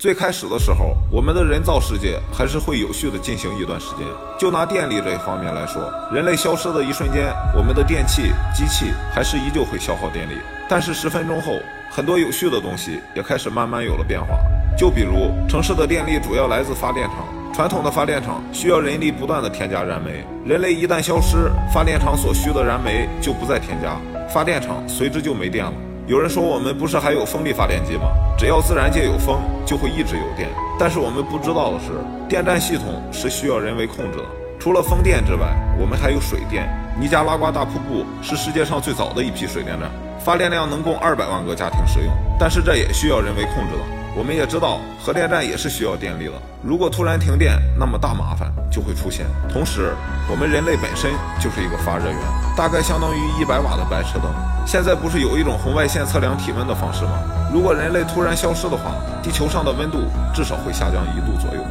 最开始的时候，我们的人造世界还是会有序的进行一段时间。就拿电力这一方面来说，人类消失的一瞬间，我们的电器、机器还是依旧会消耗电力。但是十分钟后，很多有序的东西也开始慢慢有了变化。就比如城市的电力主要来自发电厂，传统的发电厂需要人力不断的添加燃煤，人类一旦消失，发电厂所需的燃煤就不再添加，发电厂随之就没电了。有人说我们不是还有风力发电机吗？只要自然界有风，就会一直有电。但是我们不知道的是，电站系统是需要人为控制的。除了风电之外，我们还有水电。尼加拉瓜大瀑布是世界上最早的一批水电站，发电量能供二百万个家庭使用。但是这也需要人为控制的。我们也知道，核电站也是需要电力的。如果突然停电，那么大麻烦就会出现。同时，我们人类本身就是一个发热源，大概相当于一百瓦的白炽灯。现在不是有一种红外线测量体温的方式吗？如果人类突然消失的话，地球上的温度至少会下降一度左右。